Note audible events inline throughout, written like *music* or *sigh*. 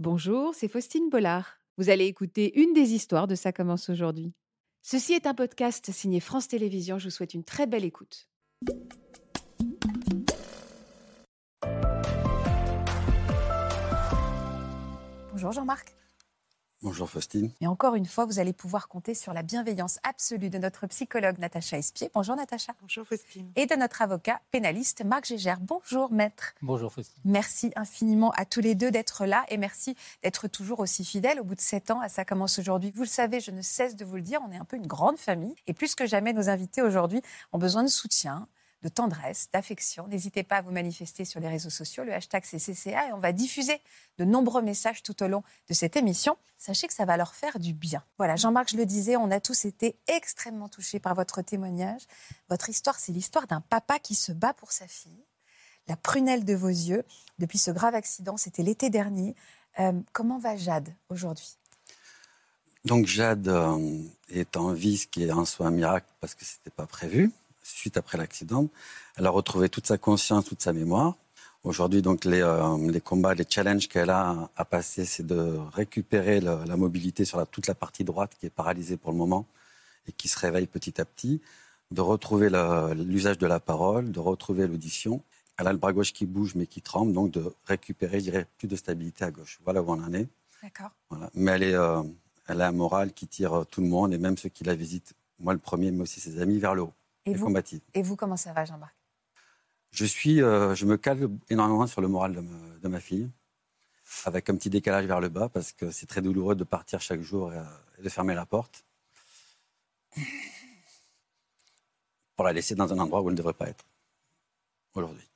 Bonjour, c'est Faustine Bollard. Vous allez écouter une des histoires de Ça commence aujourd'hui. Ceci est un podcast signé France Télévisions. Je vous souhaite une très belle écoute. Bonjour Jean-Marc. Bonjour Faustine. Et encore une fois, vous allez pouvoir compter sur la bienveillance absolue de notre psychologue Natacha Espier. Bonjour Natacha. Bonjour Faustine. Et de notre avocat pénaliste Marc Gégère. Bonjour maître. Bonjour Faustine. Merci infiniment à tous les deux d'être là et merci d'être toujours aussi fidèles au bout de sept ans à Ça commence aujourd'hui. Vous le savez, je ne cesse de vous le dire, on est un peu une grande famille et plus que jamais nos invités aujourd'hui ont besoin de soutien, de tendresse, d'affection. N'hésitez pas à vous manifester sur les réseaux sociaux. Le hashtag c'est CCA et on va diffuser de nombreux messages tout au long de cette émission. Sachez que ça va leur faire du bien. Voilà, Jean-Marc, je le disais, on a tous été extrêmement touchés par votre témoignage. Votre histoire, c'est l'histoire d'un papa qui se bat pour sa fille. La prunelle de vos yeux, depuis ce grave accident, c'était l'été dernier. Euh, comment va Jade aujourd'hui? Donc Jade euh, est en vie, ce qui est en soi un miracle parce que ce n'était pas prévu suite après l'accident. Elle a retrouvé toute sa conscience, toute sa mémoire. Aujourd'hui, donc, les, euh, les, combats, les challenges qu'elle a à passer, c'est de récupérer la, mobilité sur la, toute la partie droite qui est paralysée pour le moment et qui se réveille petit à petit, de retrouver l'usage de la parole, de retrouver l'audition. Elle a le bras gauche qui bouge mais qui tremble, donc de récupérer, je dirais, plus de stabilité à gauche. Voilà où on en est. D'accord. Voilà. Mais elle, est, euh, elle a un moral qui tire tout le monde et même ceux qui la visitent, moi le premier, mais aussi ses amis, vers le haut. Et vous, et vous, comment ça va, Jean-Marc? Je, suis, euh, je me cale énormément sur le moral de, ma fille, avec un petit décalage vers le bas, parce que c'est très douloureux de partir chaque jour et, de fermer la porte pour la laisser dans un endroit où elle ne devrait pas être aujourd'hui.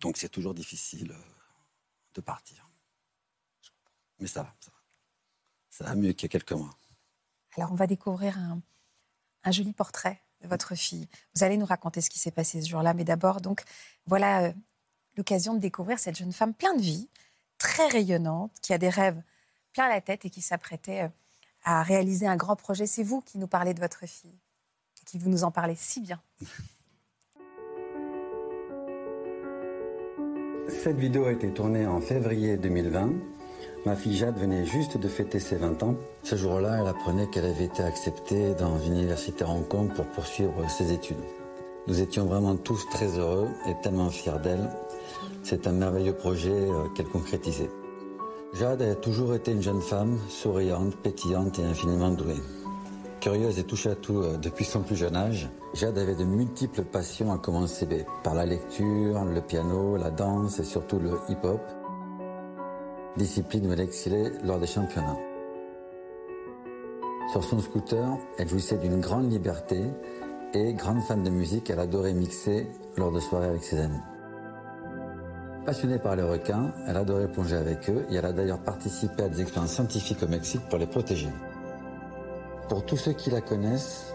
Donc c'est toujours difficile euh, de partir. Mais ça va, ça va. Ça va mieux qu'il y a quelques mois. Alors on va découvrir un, un joli portrait de votre fille. Vous allez nous raconter ce qui s'est passé ce jour-là, mais d'abord, donc, voilà euh, l'occasion de découvrir cette jeune femme pleine de vie, très rayonnante, qui a des rêves plein la tête et qui s'apprêtait euh, à réaliser un grand projet. C'est vous qui nous parlez de votre fille et qui vous nous en parlez si bien. Cette vidéo a été tournée en février 2020 Ma fille Jade venait juste de fêter ses 20 ans. Ce jour-là, elle apprenait qu'elle avait été acceptée dans une université Hong Kong pour poursuivre ses études. Nous étions vraiment tous très heureux et tellement fiers d'elle. C'est un merveilleux projet euh, qu'elle concrétisait. Jade a toujours été une jeune femme, souriante, pétillante et infiniment douée. Curieuse et touche à tout euh, depuis son plus jeune âge, Jade avait de multiples passions à commencer par la lecture, le piano, la danse et surtout le hip-hop discipline où elle excellait lors des championnats. Sur son scooter, elle jouissait d'une grande liberté et, grande fan de musique, elle adorait mixer lors de soirées avec ses amis. Passionnée par les requins, elle adorait plonger avec eux et elle a d'ailleurs participé à des expériences scientifiques au Mexique pour les protéger. Pour tous ceux qui la connaissent,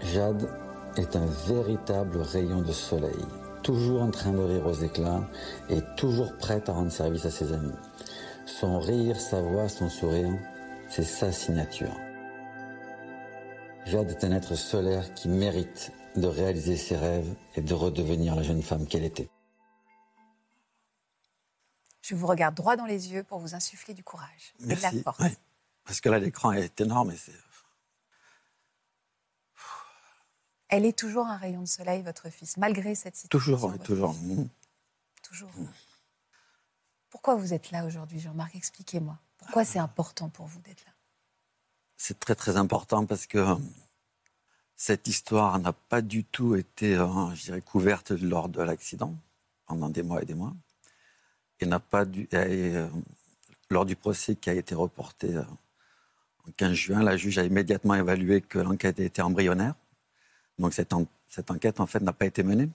Jade est un véritable rayon de soleil, toujours en train de rire aux éclats et toujours prête à rendre service à ses amis. Son rire, sa voix, son sourire, c'est sa signature. Jade est un être solaire qui mérite de réaliser ses rêves et de redevenir la jeune femme qu'elle était. Je vous regarde droit dans les yeux pour vous insuffler du courage et de la force. Parce que là, l'écran est énorme et c'est. Elle est toujours un rayon de soleil, votre fils, malgré cette situation. Toujours, toujours. Toujours. Mmh. Pourquoi vous êtes là aujourd'hui, Jean-Marc? Expliquez-moi. Pourquoi c'est important pour vous d'être là? C'est très très important parce que euh, cette histoire n'a pas du tout été, euh, je dirais, couverte lors de l'accident pendant des mois et des mois, et n'a pas dû, euh, lors du procès qui a été reporté en 15 juin, la juge a immédiatement évalué que l'enquête était embryonnaire. Donc cette, enquête en fait n'a pas été menée.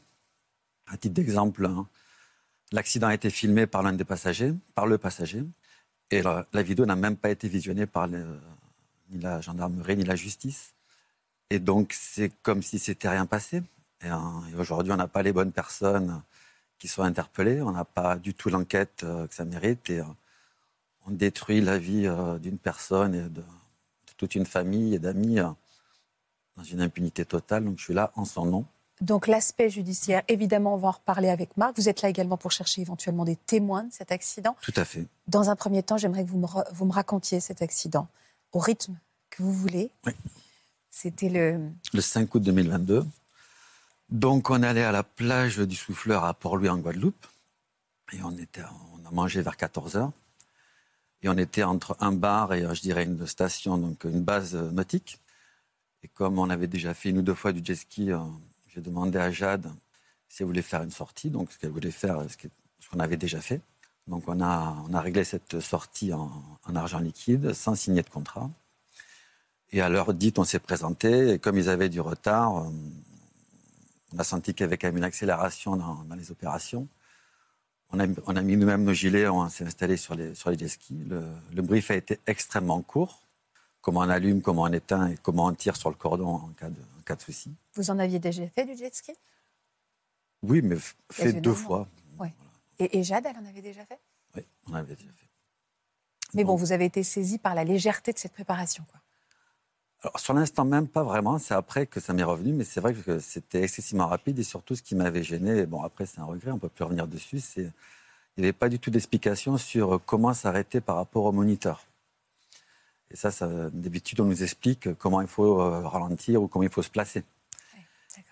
À titre d'exemple, hein, L'accident a été filmé par l'un des passagers, par le passager, et la, vidéo n'a même pas été visionnée par ni la gendarmerie ni la justice. Et donc c'est comme si c'était rien passé. Et, euh, aujourd'hui, on n'a pas les bonnes personnes qui sont interpellées, on n'a pas du tout l'enquête euh, que ça mérite, et euh, on détruit la vie d'une personne et de, de, toute une famille et d'amis dans une impunité totale. Donc je suis là en son nom Donc l'aspect judiciaire, évidemment, on va en reparler avec Marc. Vous êtes là également pour chercher éventuellement des témoins de cet accident. Tout à fait. Dans un premier temps, j'aimerais que vous me, vous me racontiez cet accident au rythme que vous voulez. Oui. C'était le... Le 5 août 2022. Donc on allait à la plage du Souffleur à Port-Louis en Guadeloupe. Et on, était, on a mangé vers 14 heures. Et on était entre un bar et, je dirais, une station, donc une base nautique. Et comme on avait déjà fait une ou deux fois du jet ski, euh, j'ai demandé à Jade si elle voulait faire une sortie, donc ce qu'elle voulait faire, ce qu'on avait déjà fait. Donc on a, réglé cette sortie en, argent liquide, sans signer de contrat. Et à l'heure dite, on s'est présenté, et comme ils avaient du retard, euh, on a senti qu'il y avait quand même une accélération dans, les opérations. On a, mis nous-mêmes nos gilets, on s'est installé sur les, sur skis. Le, brief a été extrêmement court. Comment on allume, comment on éteint et comment on tire sur le cordon en cas de, de souci. Vous en aviez déjà fait du jet ski? Oui, mais fait deux fois. Ouais. Et, Jade, elle en avait déjà fait? Oui, on en avait déjà fait. Mais bon, vous avez été saisi par la légèreté de cette préparation, quoi. Alors, sur l'instant même, pas vraiment. C'est après que ça m'est revenu, mais c'est vrai que c'était excessivement rapide et surtout ce qui m'avait gêné, bon après c'est un regret, on ne peut plus revenir dessus, c'est il n'y avait pas du tout d'explication sur comment s'arrêter par rapport au moniteur. Et ça, ça d'habitude, on nous explique comment il faut euh, ralentir ou comment il faut se placer.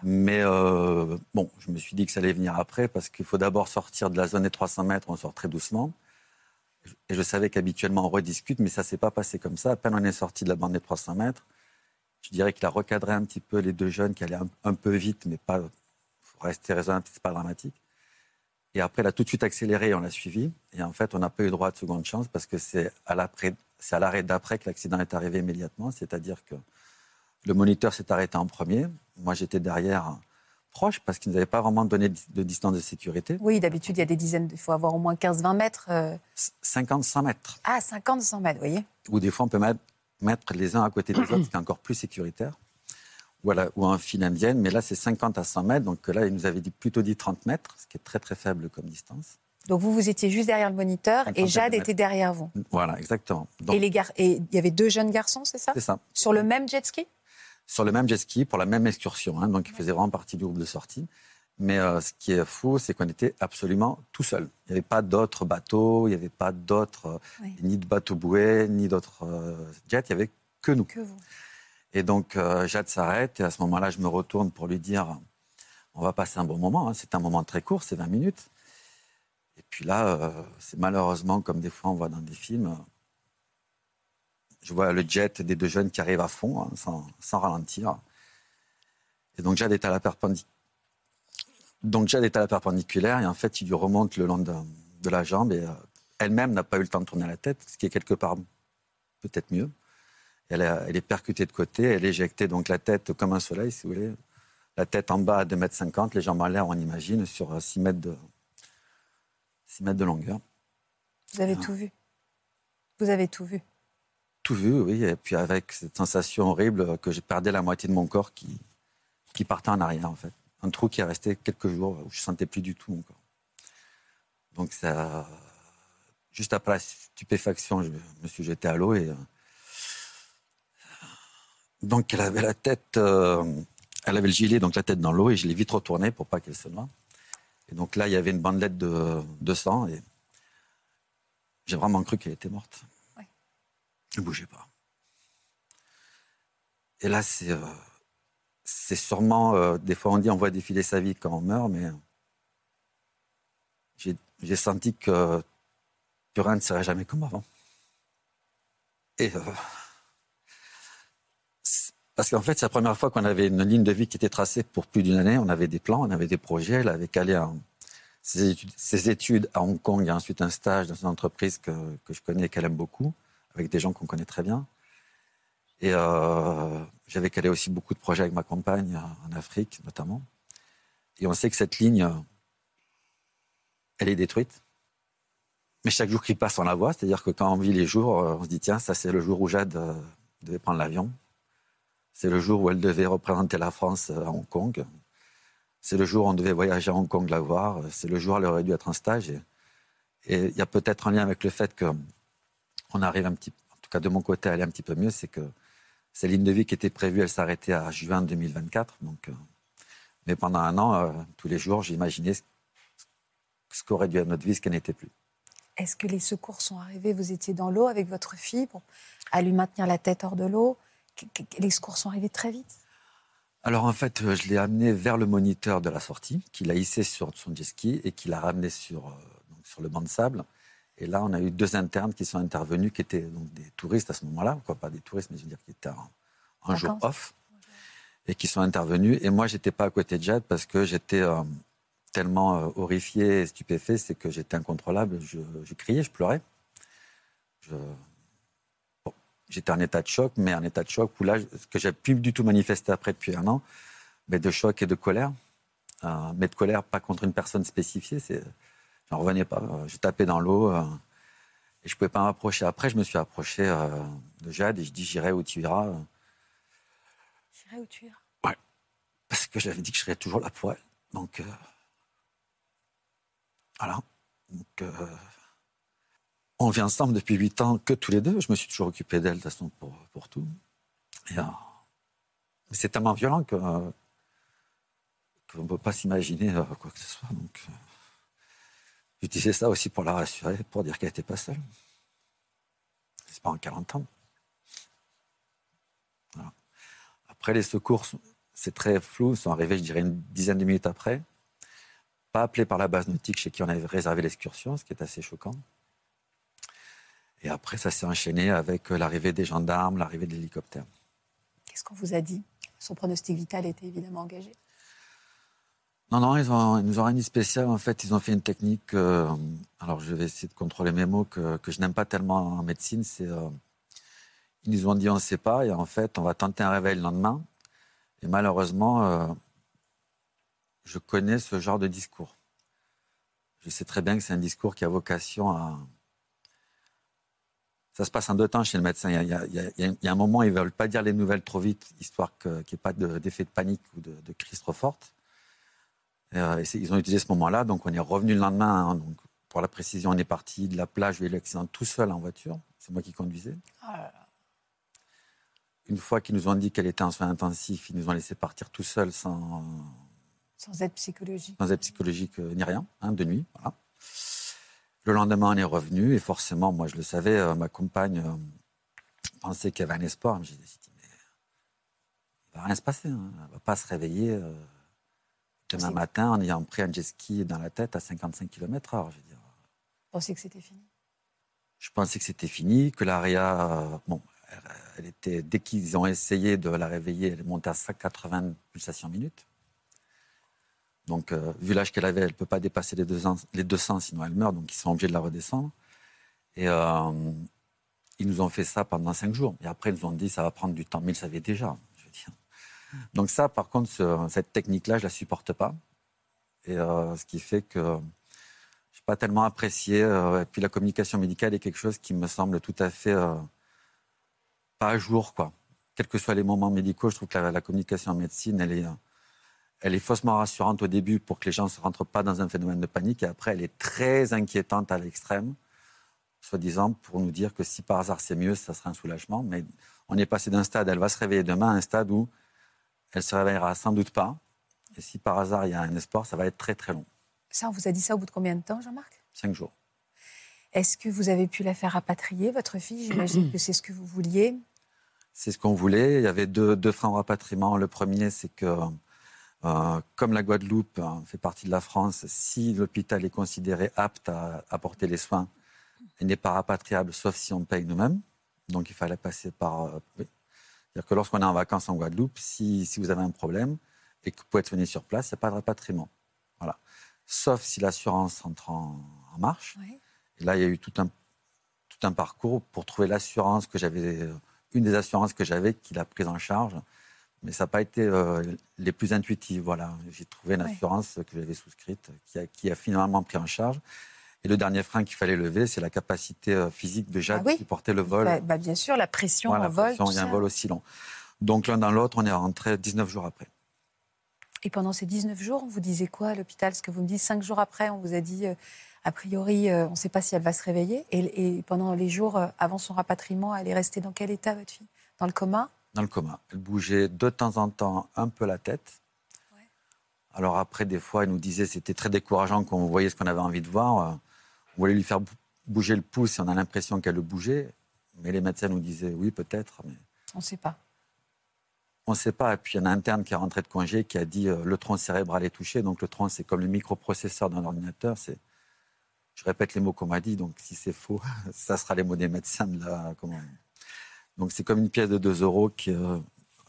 Mais euh, bon, je me suis dit que ça allait venir après parce qu'il faut d'abord sortir de la zone des 300 mètres, on sort très doucement. Et je savais qu'habituellement on rediscute, mais ça ne s'est pas passé comme ça. À peine on est sorti de la bande des 300 mètres, je dirais qu'il a recadré un petit peu les deux jeunes qui allaient un, peu vite, mais pas. faut rester raisonnable, c'est pas dramatique. Et après, il a tout de suite accéléré et on l'a suivi. Et en fait, on n'a pas eu droit de seconde chance parce que c'est à l'arrêt d'après que l'accident est arrivé immédiatement. C'est-à-dire que le moniteur s'est arrêté en premier. Moi, j'étais derrière proche parce qu'il ne nous avait pas vraiment donné de distance de sécurité. Oui, d'habitude, il y a des dizaines, il faut avoir au moins 15-20 mètres. 50-100 euh. mètres. Ah, 50-100 mètres, vous voyez. Ou des fois, on peut mettre, les uns à côté des autres, ce qui est encore plus sécuritaire. Voilà, ou un fil indienne, mais là, c'est 50 à 100 mètres. Donc là, il nous avait dit, plutôt dit 30 mètres, ce qui est très, très faible comme distance. Donc vous, vous étiez juste derrière le moniteur et Jade était derrière vous. Voilà, exactement. et les et il y avait deux jeunes garçons, c'est ça C'est ça. Sur le même jet ski Sur le même jet ski pour la même excursion. Hein, donc ils faisaient vraiment partie du groupe de sortie. Mais euh, ce qui est fou, c'est qu'on était absolument tout seul. Il n'y avait pas d'autres bateaux, il n'y avait pas d'autres, euh, ni de bateaux bouées, ni d'autres euh, jets. Il n'y avait que nous. Que vous. Et donc Jade s'arrête et à ce moment-là, je me retourne pour lui dire, on va passer un bon moment. Hein. C'est un moment très court, c'est 20 minutes. Et puis là, euh, c'est malheureusement comme des fois on voit dans des films. Je vois le jet des deux jeunes qui arrivent à fond, hein, sans, ralentir. Et donc Jade est à la perpendiculaire. Et en fait, il lui remonte le long de, la jambe et euh, elle-même n'a pas eu le temps de tourner la tête, ce qui est quelque part peut-être mieux. Elle, est percutée de côté, elle est éjectée donc la tête comme un soleil, si vous voulez. La tête en bas à 2,50 m, les jambes en l'air, on imagine, sur 6 mètres de, 6 mètres de longueur. Vous avez tout vu Vous avez tout vu Tout vu, oui. Et puis avec cette sensation horrible que j'ai perdu la moitié de mon corps qui, qui partait en arrière, en fait. Un trou qui est resté quelques jours où je ne sentais plus du tout mon corps. Donc, ça, juste après la stupéfaction, je me suis jeté à l'eau et. Euh, donc, elle avait la tête. Euh, elle avait le gilet, donc la tête dans l'eau, et je l'ai vite retourné pour pas qu'elle se noie. Et donc là, il y avait une bandelette de, de sang et j'ai vraiment cru qu'elle était morte. Elle ne bougeait pas. Et là, c'est euh, c'est sûrement, euh, des fois on dit on voit défiler sa vie quand on meurt, mais j'ai senti que plus rien ne serait jamais comme avant. Et euh, parce qu'en fait, c'est la première fois qu'on avait une ligne de vie qui était tracée pour plus d'une année. On avait des plans, on avait des projets. Elle avait calé ses, études, à Hong Kong et ensuite un stage dans une entreprise que, je connais et qu'elle aime beaucoup, avec des gens qu'on connaît très bien. Et euh, j'avais calé aussi beaucoup de projets avec ma compagne en Afrique, notamment. Et on sait que cette ligne, elle est détruite. Mais chaque jour qui passe, on la voit. C'est-à-dire que quand on vit les jours, on se dit tiens, ça c'est le jour où Jade euh, devait prendre l'avion. C'est le jour où elle devait représenter la France à Hong Kong. C'est le jour où on devait voyager à Hong Kong la voir. C'est le jour où elle aurait dû être en stage. Et il y a peut-être un lien avec le fait qu'on arrive un petit en tout cas de mon côté, à aller un petit peu mieux, c'est que ces lignes de vie qui étaient prévues, elles s'arrêtaient à juin 2024. Donc, euh, Mais pendant un an, euh, tous les jours, j'imaginais ce, ce qu'aurait dû être notre vie, ce qu'elle n'était plus. Est-ce que les secours sont arrivés? Vous étiez dans l'eau avec votre fille pour, à lui maintenir la tête hors de l'eau? Les secours sont arrivés très vite Alors en fait, euh, je l'ai amené vers le moniteur de la sortie, qui l'a hissé sur son jet ski et qui l'a ramené sur, euh, donc sur le banc de sable. Et là, on a eu deux internes qui sont intervenus, qui étaient donc des touristes à ce moment-là, quoi, pas des touristes, mais je veux dire qui étaient en, en jour off, et qui sont intervenus. Et moi, j'étais pas à côté de Jade parce que j'étais euh, tellement euh, horrifié et stupéfait, c'est que j'étais incontrôlable. Je, je criais, je pleurais. Je- j'étais en état de choc, mais en état de choc où là, ce que j'ai plus du tout manifesté après depuis un an, mais de choc et de colère. Euh, mais de colère, pas contre une personne spécifiée, c'est, j'en revenais pas. Euh, Je tapais dans l'eau euh, et je pouvais pas m'approcher. Après, je me suis approché euh, de Jade et je dis j'irai où tu iras, J'irai où tu iras. parce que j'avais dit que je serais toujours là pour elle. Donc voilà. Donc, on vit ensemble depuis huit ans que tous les deux. Je me suis toujours occupé d'elle de toute façon pour, tout. Euh, c'est tellement violent que qu'on ne peut pas s'imaginer euh, quoi que ce soit. Donc, euh, ça aussi pour la rassurer, pour dire qu'elle n'était pas seule. C'est pas en 40 ans. Après, les secours, c'est très flou, sont arrivés, je dirais, une dizaine de minutes après. Pas appelés par la base nautique chez qui on avait réservé l'excursion, ce qui est assez choquant. Et après, ça s'est enchaîné avec euh, l'arrivée des gendarmes, l'arrivée de l'hélicoptère. Qu'est-ce qu'on vous a dit? Son pronostic vital était évidemment engagé. Non, non, ils, ont, ils nous ont rien dit spécial. En fait, ils ont fait une technique. euh, alors, je vais essayer de contrôler mes mots que, que je n'aime pas tellement en médecine. C'est, euh, ils nous ont dit on ne sait pas, et en fait, on va tenter un réveil le lendemain. Et malheureusement, euh, je connais ce genre de discours. Je sais très bien que c'est un discours qui a vocation à. Ça se passe en deux temps chez le médecin. Il y a, il y a- il y a- il y a un moment, ils ne veulent pas dire les nouvelles trop vite, histoire qu'il n'y ait pas de- d'effet de panique ou de, de crise trop forte. Euh, ils ont utilisé ce moment-là, donc on est revenu le lendemain. hein, donc, pour la précision, on est parti de la plage, j'ai eu l'accident tout seul en voiture. C'est moi qui conduisais. Une fois qu'ils nous ont dit qu'elle était en soins intensifs, ils nous ont laissé partir tout seul sans, Sans aide psychologique. sans aide psychologique euh, ni rien, hein, de nuit. Voilà. Le lendemain, on est revenu et forcément, moi je le savais, euh, ma compagne euh, pensait qu'il y avait un espoir. Mais j'ai dit, mais il va rien se passer. hein. Elle va pas se réveiller euh, demain matin en ayant pris un jet ski dans la tête à 55 km/h. Je veux dire. Pensez que c'était fini? Je pensais que c'était fini, que l'ARIA, bon, elle, elle était, dès qu'ils ont essayé de la réveiller, elle montée à 180 pulsations minutes. Donc, euh, vu l'âge qu'elle avait, elle ne peut pas dépasser les 200, les 200, sinon elle meurt, donc ils sont obligés de la redescendre. Et euh, ils nous ont fait ça pendant cinq jours. Et après, ils nous ont dit ça va prendre du temps, mais ils savaient déjà. Donc ça, par contre, ce- cette technique-là, je ne la supporte pas. Et euh, ce qui fait que je n'ai pas tellement apprécié. et puis la communication médicale est quelque chose qui me semble tout à fait pas à jour. Quoi. Quels que soient les moments médicaux, je trouve que la, communication en médecine, elle est, elle est faussement rassurante au début pour que les gens ne se rentrent pas dans un phénomène de panique. Et après, elle est très inquiétante à l'extrême, soi-disant pour nous dire que si par hasard c'est mieux, ça sera un soulagement. Mais on est passé d'un stade, elle va se réveiller demain, à un stade où elle se réveillera sans doute pas. Et si par hasard il y a un espoir, ça va être très très long. Ça, on vous a dit ça au bout de combien de temps, Jean-Marc? Cinq jours. Est-ce que vous avez pu la faire rapatrier, votre fille? J'imagine que c'est ce que vous vouliez. C'est ce qu'on voulait. Il y avait deux, deux freins au rapatriement. Le premier, c'est que, euh, comme la Guadeloupe hein, fait partie de la France, si l'hôpital est considéré apte à apporter les soins, il n'est pas rapatriable, sauf si on paye nous-mêmes. Donc il fallait passer par. euh, oui. C'est-à-dire que lorsqu'on est en vacances en Guadeloupe, si, si vous avez un problème et que vous pouvez être soigné sur place, il n'y a pas de rapatriement. Voilà. Sauf si l'assurance entre en, en marche. Et là, il y a eu tout un, tout un parcours pour trouver l'assurance que j'avais, euh, une des assurances que j'avais qui l'a prise en charge. Mais ça n'a pas été euh, les plus intuitives. Voilà. J'ai trouvé une Ouais. assurance que j'avais souscrite qui a, qui a finalement pris en charge. Et le dernier frein qu'il fallait lever, c'est la capacité euh, physique de Jade Ah oui. qui portait le vol. Bah, bah, bien sûr, la pression Voilà, en vol. pression, il y a un vol aussi long. Donc l'un dans l'autre, on est rentré 19 jours après. Et pendant ces 19 jours, on vous disait quoi à l'hôpital? Ce que vous me dites, cinq jours après, on vous a dit, euh, a priori, euh, on ne sait pas si elle va se réveiller. Et, et pendant les jours avant son rapatriement, elle est restée dans quel état, votre fille? Dans le coma? Dans le coma. Elle bougeait de temps en temps un peu la tête. Ouais. Alors après, des fois, il nous disait c'était très décourageant quand on voyait ce qu'on avait envie de voir. On voulait lui faire bouger le pouce et on a l'impression qu'elle le bougeait. Mais les médecins nous disaient oui, peut-être. Mais... On ne sait pas. On ne sait pas. Et puis il y a un interne qui est rentré de congé qui a dit euh, le tronc cérébral est touché. Donc le tronc, c'est comme le microprocesseur d'un ordinateur. C'est... Je répète les mots qu'on m'a dit. Donc si c'est faux, *laughs* ça sera les mots des médecins. Comment... Donc c'est comme une pièce de 2 euros qui, euh,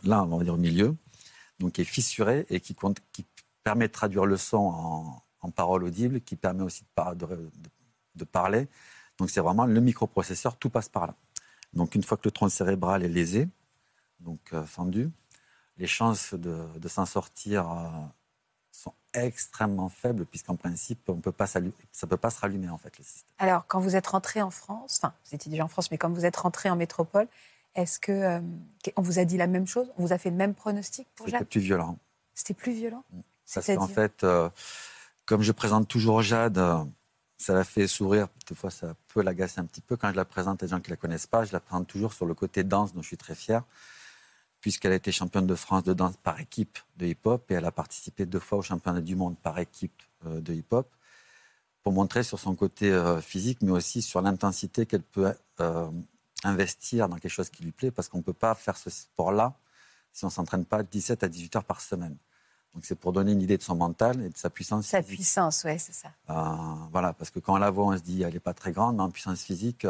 là, on va dire au milieu, donc qui est fissurée et qui, permet de traduire le son en, en parole audible, qui permet aussi de parler. Donc c'est vraiment le microprocesseur, tout passe par là. Donc une fois que le tronc cérébral est lésé, donc euh, fendu, les chances de, s'en sortir euh, sont extrêmement faibles, puisqu'en principe, on peut pas ça ne peut pas se rallumer, en fait, le système. Alors, quand vous êtes rentré en France, enfin, vous étiez déjà en France, mais quand vous êtes rentré en métropole, est-ce que euh, on vous a dit la même chose? On vous a fait le même pronostic pour Jade? C'était plus violent. C'était plus violent? Mm. Parce qu'en fait, comme je présente toujours Jade, ça la fait sourire. Des fois, ça peut l'agacer un petit peu. Quand je la présente à des gens qui ne la connaissent pas, je la présente toujours sur le côté danse, dont je suis très fier puisqu'elle a été championne de France de danse par équipe de hip-hop et elle a participé deux fois au championnat du monde par équipe euh, de hip-hop pour montrer sur son côté euh, physique, mais aussi sur l'intensité qu'elle peut euh, investir dans quelque chose qui lui plaît, parce qu'on ne peut pas faire ce sport-là si on ne s'entraîne pas 17 à 18 heures par semaine. Donc c'est pour donner une idée de son mental et de sa puissance sa puissance, oui, c'est ça. voilà, parce que quand on la voit, on se dit elle n'est pas très grande, mais en puissance physique,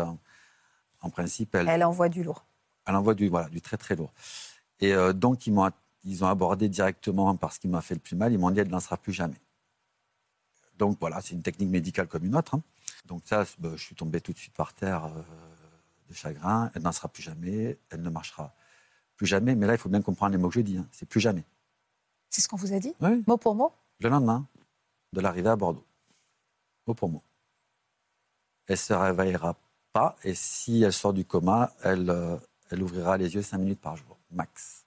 en principe, elle... Elle envoie du lourd. Elle envoie du, voilà, du très très lourd. Et euh, donc, ils, m'ont, ils ont abordé directement parce qu'il m'a fait le plus mal. Ils m'ont dit elle ne lancera plus jamais. Donc voilà, c'est une technique médicale comme une autre. Hein. Donc ça, bah, je suis tombé tout de suite par terre euh, de chagrin. Elle n'en sera plus jamais. Elle ne marchera plus jamais. Mais là, il faut bien comprendre les mots que je dis. Hein. C'est plus jamais. C'est ce qu'on vous a dit oui. Mot pour mot Le lendemain de l'arrivée à Bordeaux. Mot pour mot. Elle se réveillera pas. Et si elle sort du coma, elle, euh, elle ouvrira les yeux cinq minutes par jour max.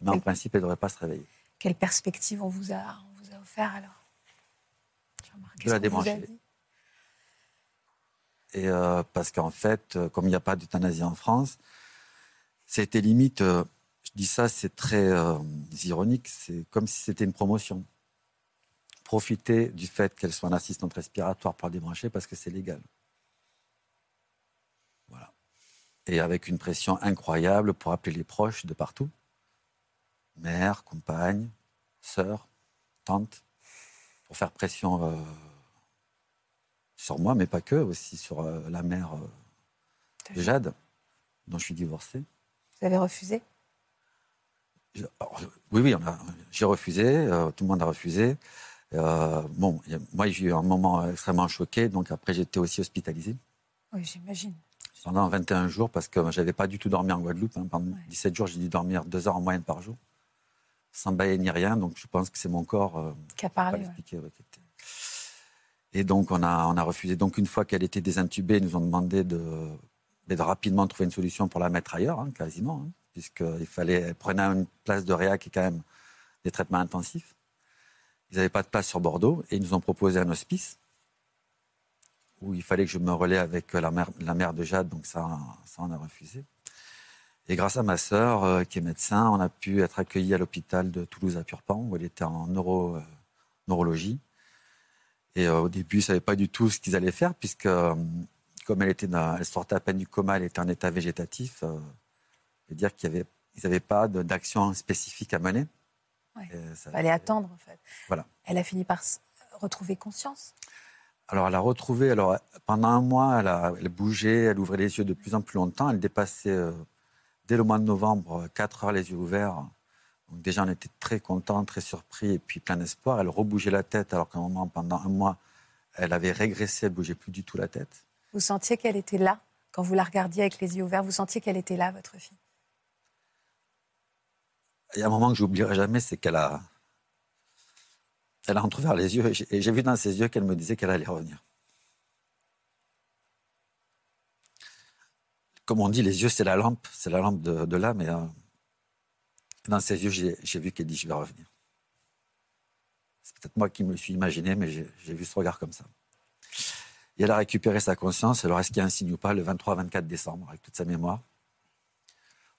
Mais en principe, elle ne devrait pas se réveiller. Quelle perspective on vous a, vous a offert alors? De la débrancher. Et euh, parce qu'en fait, euh, comme il n'y a pas d'euthanasie en France, c'était limite, euh, je dis ça, c'est très ironique, c'est comme si c'était une promotion. Profiter du fait qu'elle soit un assistante respiratoire pour la débrancher parce que c'est légal. et avec une pression incroyable pour appeler les proches de partout. Mère, compagne, sœur, tante, pour faire pression sur moi, mais pas que, aussi sur euh, la mère euh, de Jade, dont je suis divorcé. Vous avez refusé? Oui, oui, j'ai refusé, tout le monde a refusé. bon, moi, j'ai eu un moment extrêmement choqué, donc après, j'étais aussi hospitalisé. Oui, j'imagine pendant 21 jours parce que je n'avais pas du tout dormi en Guadeloupe. Hein. Pendant 17 jours, j'ai dû dormir deux heures en moyenne par jour, sans bailler ni rien. Donc je pense que c'est mon corps euh, qui a parlé. Et donc on a, refusé. Donc une fois qu'elle était désintubée, ils nous ont demandé de, de rapidement trouver une solution pour la mettre ailleurs, hein, quasiment, hein, puisqu'il fallait, prenait une place de réa qui est quand même des traitements intensifs. Ils n'avaient pas de place sur Bordeaux et ils nous ont proposé un hospice où il fallait que je me relaie avec la mère, de Jade, donc ça, ça, on a refusé. Et grâce à ma sœur, euh, qui est médecin, on a pu être accueillis à l'hôpital de Toulouse à Purpan, où elle était en euh, neurologie. Et euh, au début, ils ne savaient pas du tout ce qu'ils allaient faire, puisque comme elle, était elle sortait à peine du coma, elle était en état végétatif, veut dire qu'ils n'avaient pas d'action spécifique à mener. Il fallait attendre, en fait. Voilà. Elle a fini par retrouver conscience? Alors, elle a retrouvé, alors, pendant un mois, elle, a, elle bougeait, elle ouvrait les yeux de plus en plus longtemps. Elle dépassait, euh, dès le mois de novembre, 4 heures les yeux ouverts. Donc, déjà, on était très contents, très surpris et puis plein d'espoir. Elle rebougeait la tête, alors qu'à un moment, pendant un mois, elle avait régressé, elle bougeait plus du tout la tête. Vous sentiez qu'elle était là quand vous la regardiez avec les yeux ouverts? Vous sentiez qu'elle était là, votre fille? Il y a un moment que j'oublierai jamais, c'est qu'elle a, elle a entrouvert les yeux et j'ai vu dans ses yeux qu'elle me disait qu'elle allait revenir. Comme on dit, les yeux, c'est la lampe, c'est la lampe de, l'âme. Et euh, dans ses yeux, j'ai vu qu'elle dit Je vais revenir. C'est peut-être moi qui me suis imaginé, mais j'ai vu ce regard comme ça. Et elle a récupéré sa conscience. Alors, est-ce qu'il y a un signe ou pas? Le 23-24 décembre, avec toute sa mémoire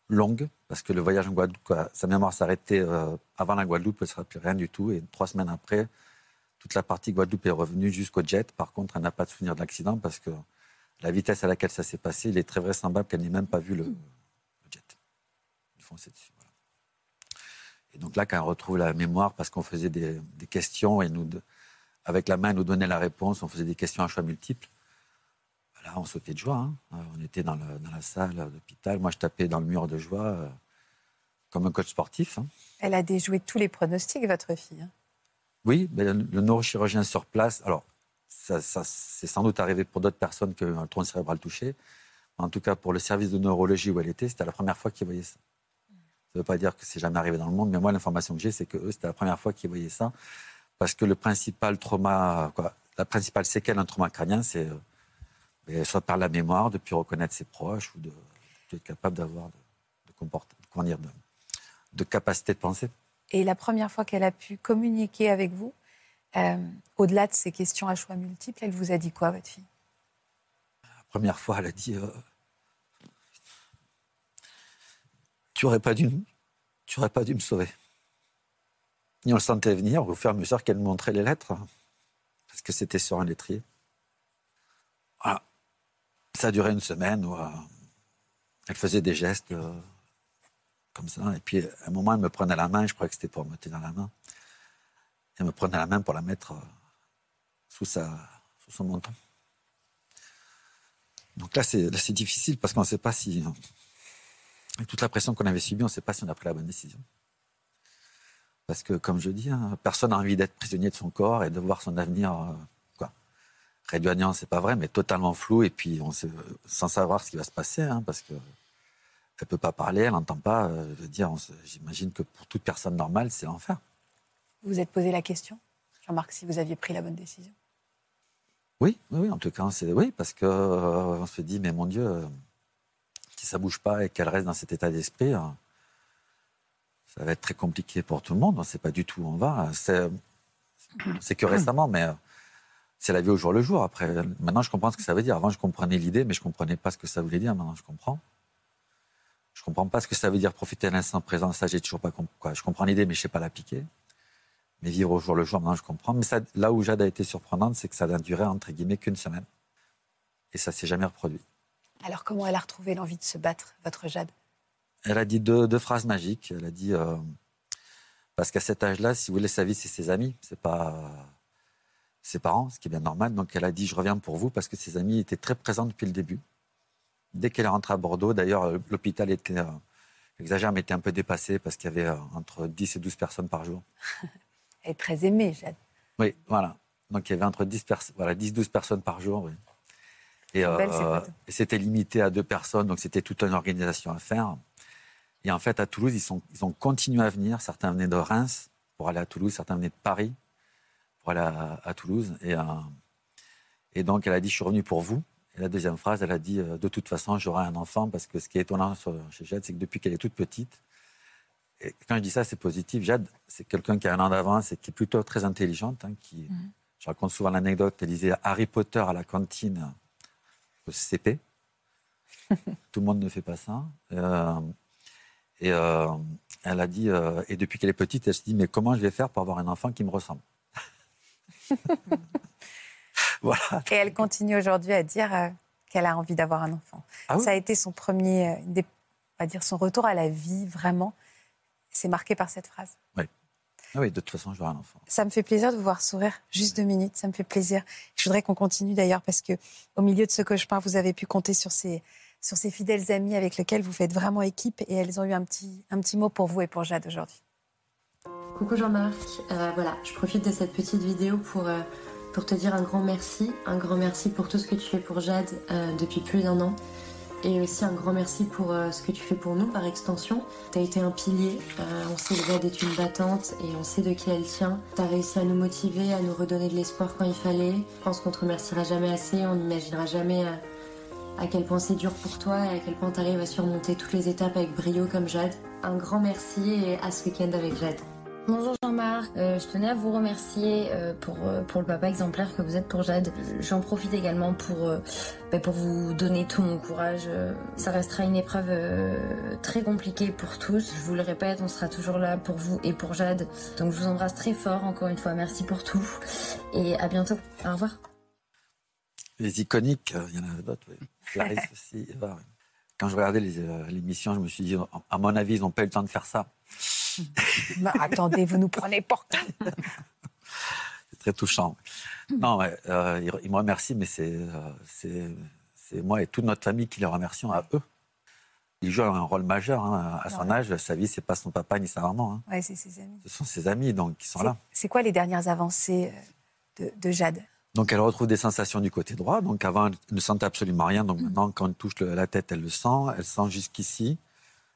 longue, parce que le voyage en Guadeloupe, sa mémoire s'arrêtait euh, avant la Guadeloupe, elle ne sera plus rien du tout. Et trois semaines après, toute la partie Guadeloupe est revenue jusqu'au jet. Par contre, elle n'a pas de souvenir de l'accident parce que la vitesse à laquelle ça s'est passé, il est très vraisemblable qu'elle n'ait même pas vu le, jet. Et donc là, quand on retrouve la mémoire, parce qu'on faisait des, questions et nous, avec la main, elle nous donnait la réponse, on faisait des questions à choix multiples. Là, on sautait de joie. Hein. On était dans, la salle d'hôpital. Moi, je tapais dans le mur de joie, euh, comme un coach sportif. Hein. Elle a déjoué tous les pronostics, votre fille. Hein. Oui, mais le, neurochirurgien sur place. Alors, ça, c'est sans doute arrivé pour d'autres personnes qu'un tronc cérébral touché. En tout cas, pour le service de neurologie où elle était, c'était la première fois qu'ils voyaient ça. Ça ne veut pas dire que c'est jamais arrivé dans le monde, mais moi, l'information que j'ai, c'est que eux, c'était la première fois qu'ils voyaient ça. Parce que le principal trauma, quoi, la principale séquelle d'un trauma crânien, c'est euh, soit par la mémoire, de plus reconnaître ses proches, ou de, être capable d'avoir de, de, de, de capacité de penser. Et la première fois qu'elle a pu communiquer avec vous, euh, au-delà de ces questions à choix multiples, elle vous a dit quoi, votre fille? La première fois, elle a dit euh, Tu n'aurais pas dû, tu aurais pas dû me sauver. Et on le sentait venir au fur et à mesure qu'elle montrait les lettres, parce que c'était sur un lettrier. Voilà. Ça a duré une semaine où euh, elle faisait des gestes euh, comme ça. Et puis, à un moment, elle me prenait la main, je croyais que c'était pour me tenir la main. Elle me prenait la main pour la mettre euh, sous, sa, sous son menton. Donc là, c'est difficile parce qu'on ne sait pas si. Toute la pression qu'on avait subie, on ne sait pas si on a pris la bonne décision. Parce que, comme je dis, hein, personne n'a envie d'être prisonnier de son corps et de voir son avenir euh, quoi, réduit à néant, c'est pas vrai, mais totalement flou, et puis on sait, sans savoir ce qui va se passer, hein, parce que elle peut pas parler, elle n'entend pas. Euh, je veux dire, j'imagine que pour toute personne normale, c'est l'enfer. Vous vous êtes posé la question, Jean-Marc, si vous aviez pris la bonne décision? Oui, oui, en tout cas, c'est oui, parce que euh, on se dit, mais mon Dieu, si ça bouge pas et qu'elle reste dans cet état d'esprit, ça va être très compliqué pour tout le monde. Sait pas du tout où on va. C'est que récemment, mais euh, c'est la vie au jour le jour. Après, maintenant, je comprends ce que ça veut dire. Avant, je comprenais l'idée, mais je comprenais pas ce que ça voulait dire. Maintenant, je comprends. Je comprends pas ce que ça veut dire profiter de l'instant présent. Ça, j'ai toujours pas compris. Je comprends l'idée, mais je sais pas l'appliquer. Mais vivre au jour le jour, maintenant, je comprends. Mais là où Jade a été surprenante, c'est que ça n'a duré, entre guillemets, qu'une semaine. Et ça s'est jamais reproduit. Alors, comment elle a retrouvé l'envie de se battre, votre Jade? Elle a dit deux, phrases magiques. Elle a dit euh, parce qu'à cet âge-là, si vous voulez, sa vie, c'est ses amis, c'est pas ses parents, ce qui est bien normal. Donc elle a dit je reviens pour vous parce que ses amis étaient très présents depuis le début. Dès qu'elle est rentrée à Bordeaux, d'ailleurs, euh, l'hôpital était, euh, j'exagère, mais était un peu dépassé parce qu'il y avait entre 10 et 12 personnes par jour. *laughs* Elle est très aimée, Jade. Oui, voilà. Donc il y avait entre 10, voilà, 10-12 personnes par jour. Et, et c'était limité à deux personnes, donc c'était toute une organisation à faire. Et en fait, à Toulouse, ils, sont, ils ont continué à venir. Certains venaient de Reims pour aller à Toulouse, certains venaient de Paris pour aller à, Toulouse. Et, euh, et donc, elle a dit, je suis revenue pour vous. Et la deuxième phrase, elle a dit, euh, de toute façon, j'aurai un enfant, parce que ce qui est étonnant chez Jade, c'est que depuis qu'elle est toute petite, et quand je dis ça, c'est positif. Jade, c'est quelqu'un qui a un an d'avance et qui est plutôt très intelligente. Hein, qui, mhm. Je raconte souvent l'anecdote, elle disait Harry Potter à la cantine CP. *laughs* Tout le monde ne fait pas ça. Euh, et euh, elle a dit, euh, et depuis qu'elle est petite, elle se dit, mais comment je vais faire pour avoir un enfant qui me ressemble *laughs* *laughs* Voilà. Et elle continue aujourd'hui à dire qu'elle a envie d'avoir un enfant. Ah Ça a été son premier, on va dire son retour à la vie, vraiment. C'est marqué par cette phrase. Oui. Ah oui, de toute façon, j'aurai un enfant. Ça me fait plaisir de vous voir sourire. Juste deux minutes, ça me fait plaisir. Je voudrais qu'on continue d'ailleurs parce que au milieu de ce cauchemar, vous avez pu compter sur ces, sur ces fidèles amis avec lesquels vous faites vraiment équipe et elles ont eu un petit, un petit mot pour vous et pour Jade aujourd'hui. Coucou Jean-Marc, euh, voilà, je profite de cette petite vidéo pour, euh, pour te dire un grand merci, un grand merci pour tout ce que tu fais pour Jade euh, depuis plus d'un an et aussi un grand merci pour ce que tu fais pour nous par extension. Tu as été un pilier, on sait que Jade est une battante et on sait de qui elle tient. Tu as réussi à nous motiver, à nous redonner de l'espoir quand il fallait. Je pense qu'on te remerciera jamais assez, on n'imaginera jamais à quel point c'est dur pour toi et à quel point tu arrives à surmonter toutes les étapes avec brio comme Jade. Un grand merci et à ce week-end avec Jade. Bonjour Jean-Marc, euh, je tenais à vous remercier euh, pour, euh, pour le papa exemplaire que vous êtes pour Jade. J'en profite également pour, bah, pour vous donner tout mon courage. Ça restera une épreuve très compliquée pour tous. Je vous le répète, on sera toujours là pour vous et pour Jade. Donc je vous embrasse très fort encore une fois. Merci pour tout et à bientôt. Au revoir. Les iconiques, il y en a d'autres, oui. Clarisse *laughs* aussi. Quand je regardais l'émission, je me suis dit, à mon avis, ils n'ont pas eu le temps de faire ça. Attendez, vous nous prenez pour C'est très touchant. Non, euh, ils me remercient, mais euh, c'est moi et toute notre famille qui les remercions à eux. Il joue un rôle majeur. Hein, à son âge, sa vie, c'est pas son papa ni sa maman. Hein. c'est ses amis. Ce sont ses amis, donc, qui sont là. C'est quoi les dernières avancées euh, de, Jade? Donc elle retrouve des sensations du côté droit. Donc avant, elle ne sentait absolument rien. Donc maintenant, quand on touche la tête, elle le sent. Elle sent jusqu'ici.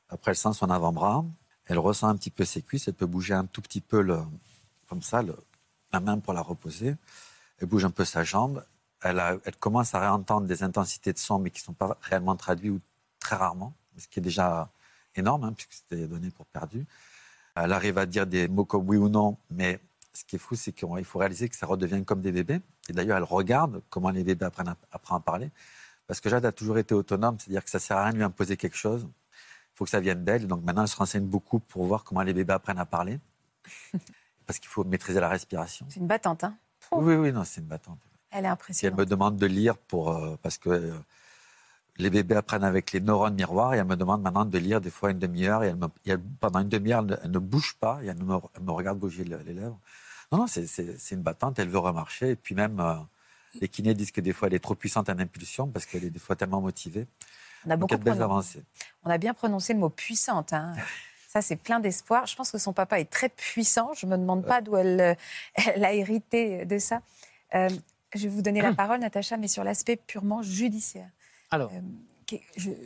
Après, elle sent son avant-bras. Elle ressent un petit peu ses cuisses, elle peut bouger un tout petit peu le, comme ça, la main pour la reposer. Elle bouge un peu sa jambe. Elle, commence à réentendre des intensités de son, mais qui ne sont pas réellement traduites ou très rarement, ce qui est déjà énorme, hein, puisque c'était donné pour perdu. Elle arrive à dire des mots comme oui ou non, mais ce qui est fou, c'est qu'il faut réaliser que ça redevient comme des bébés. Et d'ailleurs, elle regarde comment les bébés apprennent à, apprennent à parler. Parce que Jade a toujours été autonome, c'est-à-dire que ça ne sert à rien de lui imposer quelque chose faut que ça vienne d'elle. Donc maintenant, elle se renseigne beaucoup pour voir comment les bébés apprennent à parler. *laughs* Parce qu'il faut maîtriser la respiration. C'est une battante, hein Oui, oui, non, c'est une battante. Elle est impressionnante. elle me demande de lire pour, euh, parce que euh, les bébés apprennent avec les neurones miroirs et elle me demande maintenant de lire des fois une demi-heure. Et, elle pendant une demi-heure, elle, ne bouge pas et elle me, regarde bouger les lèvres. Non, non, c'est une battante. Elle veut remarcher. Et puis même, euh, les kinés disent que des fois, elle est trop puissante en impulsion parce qu'elle est des fois tellement motivée. On a beaucoup On a bien prononcé le mot puissante. Hein. *laughs* Ça, c'est plein d'espoir. Je pense que son papa est très puissant. Je ne me demande pas d'où elle, a hérité de ça. Euh, je vais vous donner la *clears throat* parole, Natacha, mais sur l'aspect purement judiciaire. Alors, euh,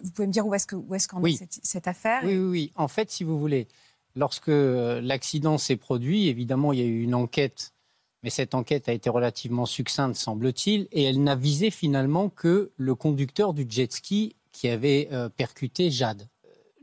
vous pouvez me dire où est-ce qu'en est, qu est cette, affaire oui, oui, oui. En fait, si vous voulez, lorsque euh, l'accident s'est produit, évidemment, il y a eu une enquête, mais cette enquête a été relativement succincte, semble-t-il, et elle n'a visé finalement que le conducteur du jet ski qui avait euh, percuté Jade.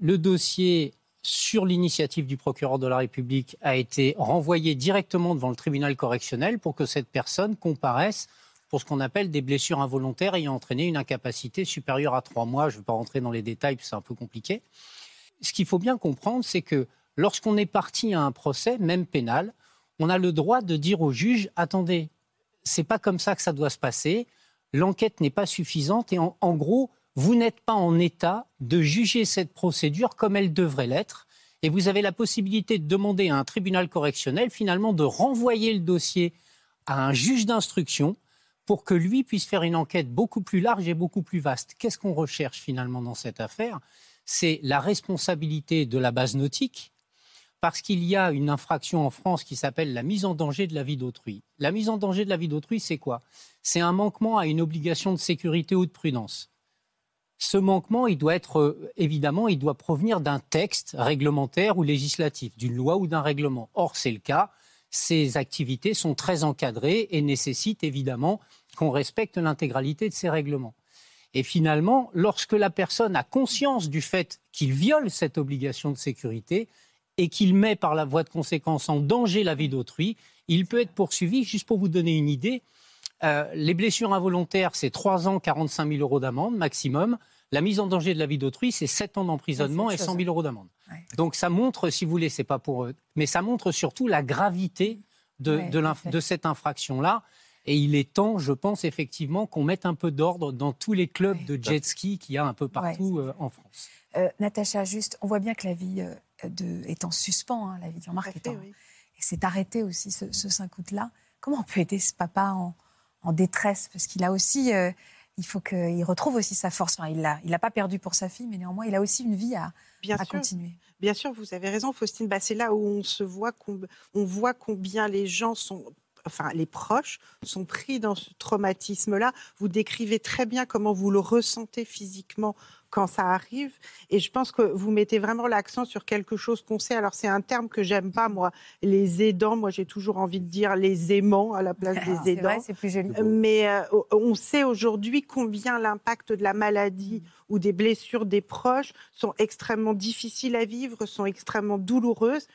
Le dossier, sur l'initiative du procureur de la République, a été renvoyé directement devant le tribunal correctionnel pour que cette personne comparaisse pour ce qu'on appelle des blessures involontaires ayant entraîné une incapacité supérieure à trois mois. Je ne vais pas rentrer dans les détails, c'est un peu compliqué. Ce qu'il faut bien comprendre, c'est que lorsqu'on est parti à un procès, même pénal, on a le droit de dire au juge attendez, c'est pas comme ça que ça doit se passer. L'enquête n'est pas suffisante et en gros, vous n'êtes pas en état de juger cette procédure comme elle devrait l'être. Et vous avez la possibilité de demander à un tribunal correctionnel finalement de renvoyer le dossier à un juge d'instruction pour que lui puisse faire une enquête beaucoup plus large et beaucoup plus vaste. Qu'est-ce qu'on recherche finalement dans cette affaire? C'est la responsabilité de la base nautique, parce qu'il y a une infraction en France qui s'appelle la mise en danger de la vie d'autrui. La mise en danger de la vie d'autrui, c'est quoi? C'est un manquement à une obligation de sécurité ou de prudence ce manquement, il doit être euh, évidemment, il doit provenir d'un texte réglementaire ou législatif, d'une loi ou d'un règlement. Or, c'est le cas. Ces activités sont très encadrées et nécessitent évidemment qu'on respecte l'intégralité de ces règlements. Et finalement, lorsque la personne a conscience du fait qu'il viole cette obligation de sécurité et qu'il met par la voie de conséquence en danger la vie d'autrui, il peut être poursuivi, juste pour vous donner une idée, euh, les blessures involontaires, c'est 3 ans, 45 000 euros d'amende maximum. La mise en danger de la vie d'autrui, c'est 7 ans d'emprisonnement et 100 000 euros d'amende. Donc ça montre, si vous voulez, c'est pas pour eux, mais ça montre surtout la gravité de, de, cette infraction-là. Et il est temps, je pense effectivement, qu'on mette un peu d'ordre dans tous les clubs de jet ski qu'il y a un peu partout euh, en France. Euh, Natacha, juste, on voit bien que la vie de, est en suspens, hein, la vie de Jean-Marc est en... Et c'est arrêté aussi ce, ce 5 août-là. Comment on peut aider ce papa en, en détresse parce qu'il a aussi, euh, il faut qu'il retrouve aussi sa force. Enfin, il l'a, il l'a pas perdu pour sa fille, mais néanmoins, il a aussi une vie à, Bien à continuer. Bien sûr, vous avez raison, Faustine. Bah, c'est là où on se voit, on voit combien les gens sont enfin les proches sont pris dans ce traumatisme-là. Vous décrivez très bien comment vous le ressentez physiquement quand ça arrive. Et je pense que vous mettez vraiment l'accent sur quelque chose qu'on sait. Alors, c'est un terme que j'aime pas, moi, les aidants. Moi, j'ai toujours envie de dire les aimants à la place des aidants. c'est plus joli. Mais euh, on sait aujourd'hui combien l'impact de la maladie ou des blessures des proches sont extrêmement difficiles à vivre, sont extrêmement douloureuses.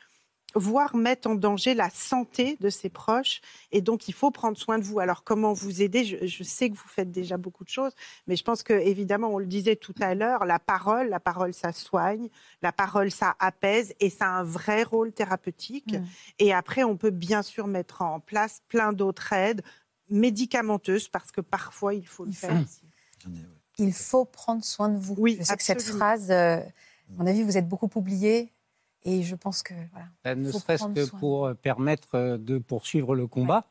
Voire mettre en danger la santé de ses proches. Et donc, il faut prendre soin de vous. Alors, comment vous aider? Je, sais que vous faites déjà beaucoup de choses, mais je pense que, évidemment, on le disait tout à l'heure, la parole, la parole, ça soigne, la parole, ça apaise, et ça a un vrai rôle thérapeutique. Mmh. Et après, on peut bien sûr mettre en place plein d'autres aides médicamenteuses, parce que parfois, il faut le faire. Il faut prendre soin de vous. Oui, je sais que cette phrase, euh, à mon avis, vous êtes beaucoup oublié et je pense que voilà. Ben, ne serait-ce que pour euh, permettre euh, de poursuivre le combat.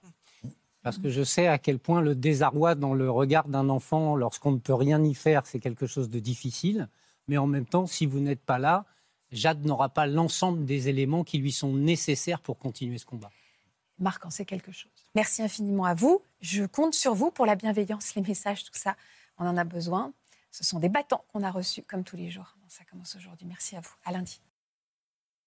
Parce que je sais à quel point le désarroi dans le regard d'un enfant lorsqu'on ne peut rien y faire, c'est quelque chose de difficile. Mais en même temps, si vous n'êtes pas là, Jade n'aura pas l'ensemble des éléments qui lui sont nécessaires pour continuer ce combat. Marc en sait quelque chose. Merci infiniment à vous. Je compte sur vous pour la bienveillance, les messages, tout ça. On en a besoin. Ce sont des bâtons qu'on a reçus comme tous les jours. Ça commence aujourd'hui. Merci à vous. À lundi.